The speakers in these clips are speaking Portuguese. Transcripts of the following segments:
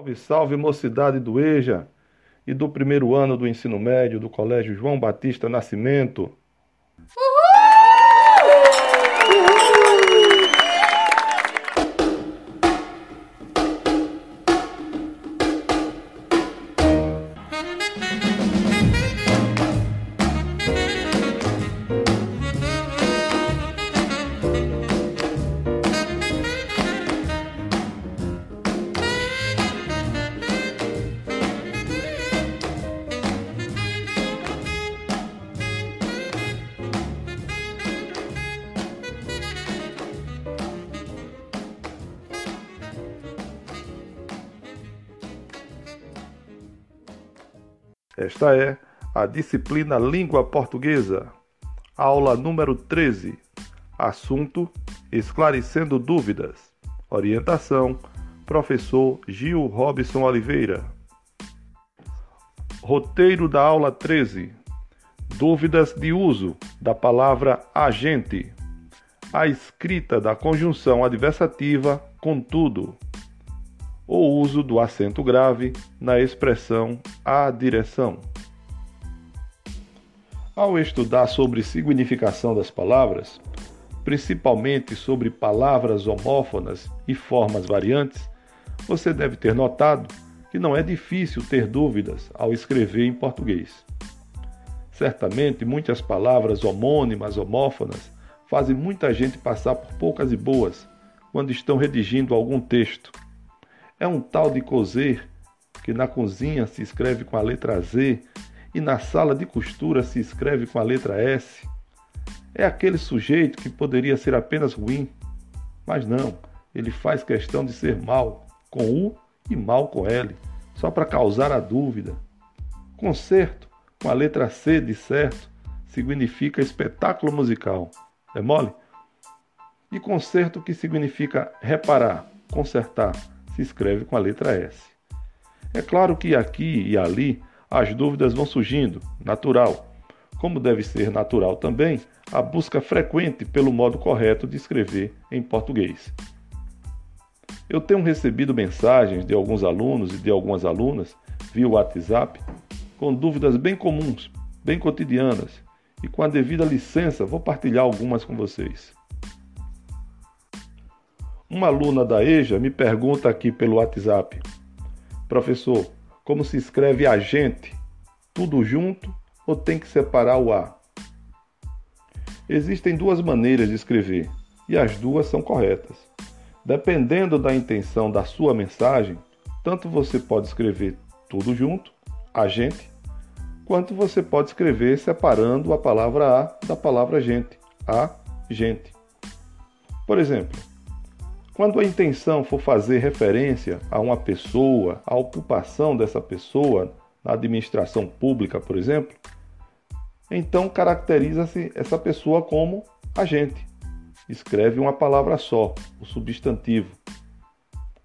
Salve, salve, mocidade do EJA e do primeiro ano do ensino médio do Colégio João Batista Nascimento. Esta é a disciplina Língua Portuguesa, aula número 13. Assunto: Esclarecendo dúvidas. Orientação: Professor Gil Robson Oliveira. Roteiro da aula 13. Dúvidas de uso da palavra agente. A escrita da conjunção adversativa contudo o uso do acento grave na expressão a direção. Ao estudar sobre significação das palavras, principalmente sobre palavras homófonas e formas variantes, você deve ter notado que não é difícil ter dúvidas ao escrever em português. Certamente, muitas palavras homônimas, homófonas, fazem muita gente passar por poucas e boas quando estão redigindo algum texto é um tal de cozer que na cozinha se escreve com a letra Z e na sala de costura se escreve com a letra S. É aquele sujeito que poderia ser apenas ruim, mas não, ele faz questão de ser mal com U e mal com L, só para causar a dúvida. Concerto com a letra C de certo significa espetáculo musical. É mole? E concerto que significa reparar, consertar se escreve com a letra S. É claro que aqui e ali as dúvidas vão surgindo, natural. Como deve ser natural também a busca frequente pelo modo correto de escrever em português. Eu tenho recebido mensagens de alguns alunos e de algumas alunas via WhatsApp com dúvidas bem comuns, bem cotidianas, e com a devida licença vou partilhar algumas com vocês. Uma aluna da EJA me pergunta aqui pelo WhatsApp: Professor, como se escreve agente? Tudo junto ou tem que separar o A? Existem duas maneiras de escrever e as duas são corretas. Dependendo da intenção da sua mensagem, tanto você pode escrever tudo junto, agente, quanto você pode escrever separando a palavra A da palavra gente, a gente. Por exemplo, quando a intenção for fazer referência a uma pessoa, a ocupação dessa pessoa na administração pública, por exemplo, então caracteriza-se essa pessoa como agente. Escreve uma palavra só, o substantivo.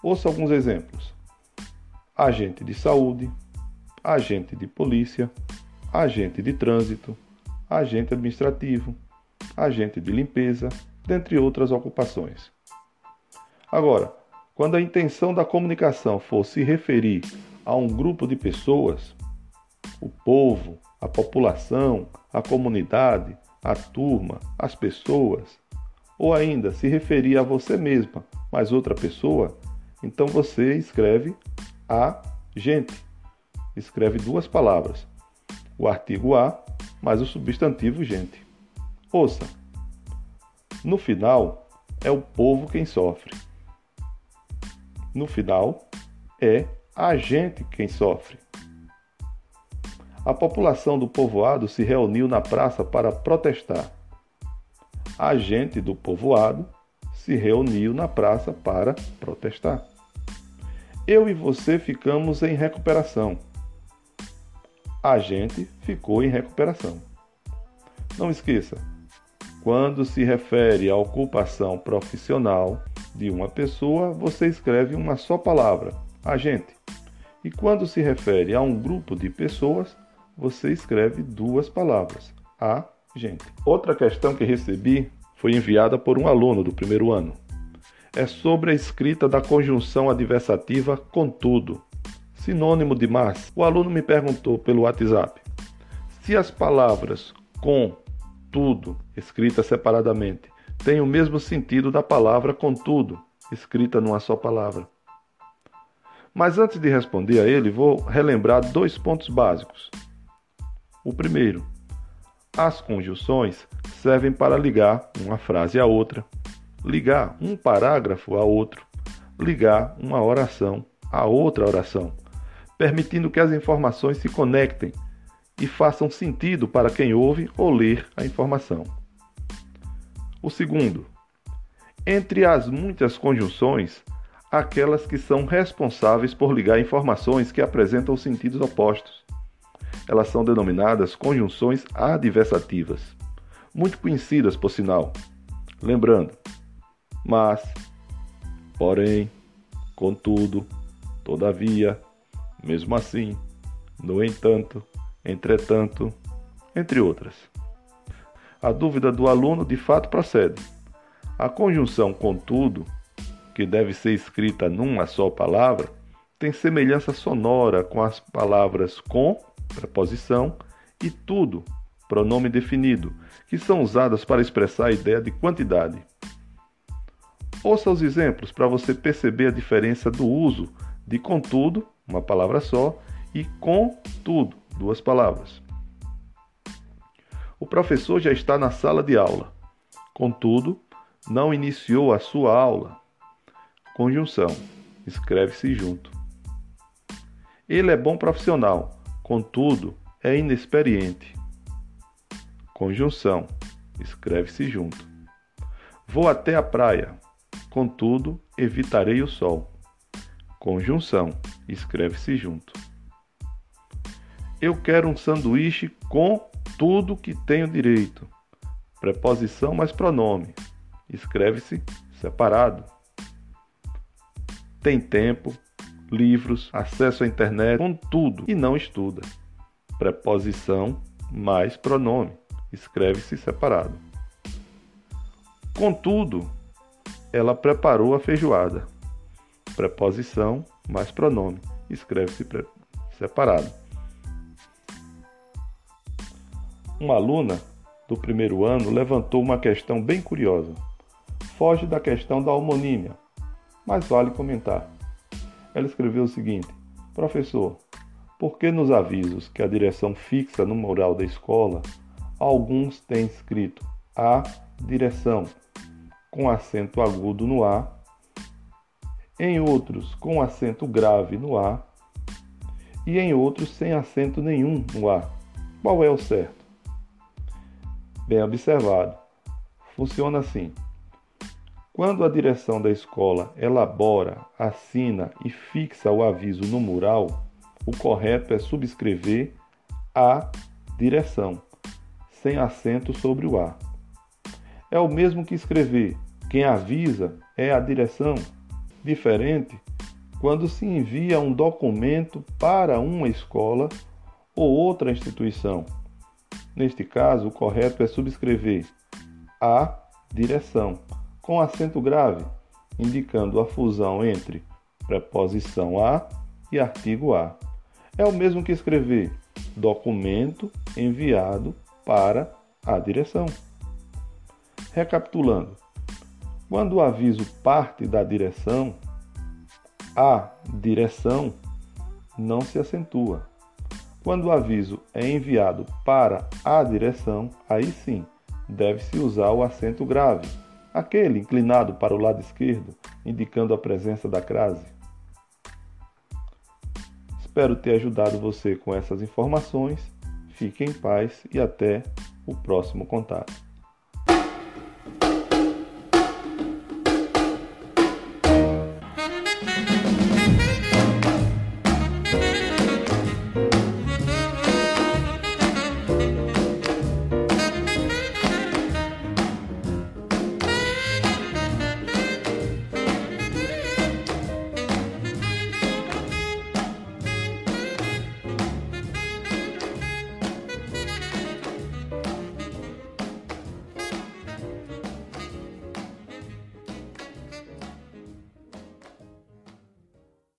Ouça alguns exemplos: agente de saúde, agente de polícia, agente de trânsito, agente administrativo, agente de limpeza, dentre outras ocupações. Agora, quando a intenção da comunicação for se referir a um grupo de pessoas, o povo, a população, a comunidade, a turma, as pessoas, ou ainda se referir a você mesma, mais outra pessoa, então você escreve a gente. Escreve duas palavras, o artigo a mais o substantivo gente. Ouça, no final é o povo quem sofre no final, é a gente quem sofre. A população do povoado se reuniu na praça para protestar. A gente do povoado se reuniu na praça para protestar. Eu e você ficamos em recuperação. A gente ficou em recuperação. Não esqueça, quando se refere à ocupação profissional, de uma pessoa, você escreve uma só palavra, agente. E quando se refere a um grupo de pessoas, você escreve duas palavras, agente. Outra questão que recebi foi enviada por um aluno do primeiro ano. é sobre a escrita da conjunção adversativa contudo, sinônimo de mas. O aluno me perguntou pelo WhatsApp se as palavras com, tudo, escritas separadamente, têm o mesmo sentido da palavra contudo, escrita numa só palavra. Mas antes de responder a ele, vou relembrar dois pontos básicos. O primeiro, as conjunções servem para ligar uma frase a outra ligar um parágrafo a outro, ligar uma oração a outra oração, permitindo que as informações se conectem e façam sentido para quem ouve ou ler a informação. O segundo, entre as muitas conjunções, aquelas que são responsáveis por ligar informações que apresentam sentidos opostos. Elas são denominadas conjunções adversativas, muito conhecidas por sinal. Lembrando, mas, porém, contudo, todavia, mesmo assim, no entanto, entretanto, entre outras. A dúvida do aluno de fato procede. A conjunção contudo, que deve ser escrita numa só palavra, tem semelhança sonora com as palavras com, preposição, e tudo, pronome definido, que são usadas para expressar a ideia de quantidade. Ouça os exemplos para você perceber a diferença do uso de contudo, uma palavra só, e com tudo, duas palavras. O professor já está na sala de aula. Contudo, não iniciou a sua aula. Conjunção. Escreve-se junto. Ele é bom profissional, contudo, é inexperiente. Conjunção. Escreve-se junto. Vou até a praia. Contudo, evitarei o sol. Conjunção. Escreve-se junto. Eu quero um sanduíche com tudo que tenho direito. Preposição mais pronome. Escreve-se separado. Tem tempo, livros, acesso à internet, com tudo e não estuda. Preposição mais pronome. Escreve-se separado. Contudo, ela preparou a feijoada. Preposição mais pronome. Escreve-se separado. Uma aluna do primeiro ano levantou uma questão bem curiosa. Foge da questão da homonímia, mas vale comentar. Ela escreveu o seguinte: Professor, por que nos avisos que a direção fixa no mural da escola, alguns têm escrito a direção com acento agudo no A, em outros com acento grave no A e em outros sem acento nenhum no A. Qual é o certo? Bem observado. Funciona assim. Quando a direção da escola elabora, assina e fixa o aviso no mural, o correto é subscrever a direção, sem acento sobre o A é o mesmo que escrever. Quem avisa é a direção. Diferente quando se envia um documento para uma escola ou outra instituição. Neste caso, o correto é subscrever a direção com acento grave, indicando a fusão entre preposição a e artigo a. É o mesmo que escrever documento enviado para a direção. Recapitulando, quando o aviso parte da direção, a direção não se acentua. Quando o aviso é enviado para a direção, aí sim deve-se usar o acento grave, aquele inclinado para o lado esquerdo, indicando a presença da crase. Espero ter ajudado você com essas informações. Fique em paz e até o próximo contato.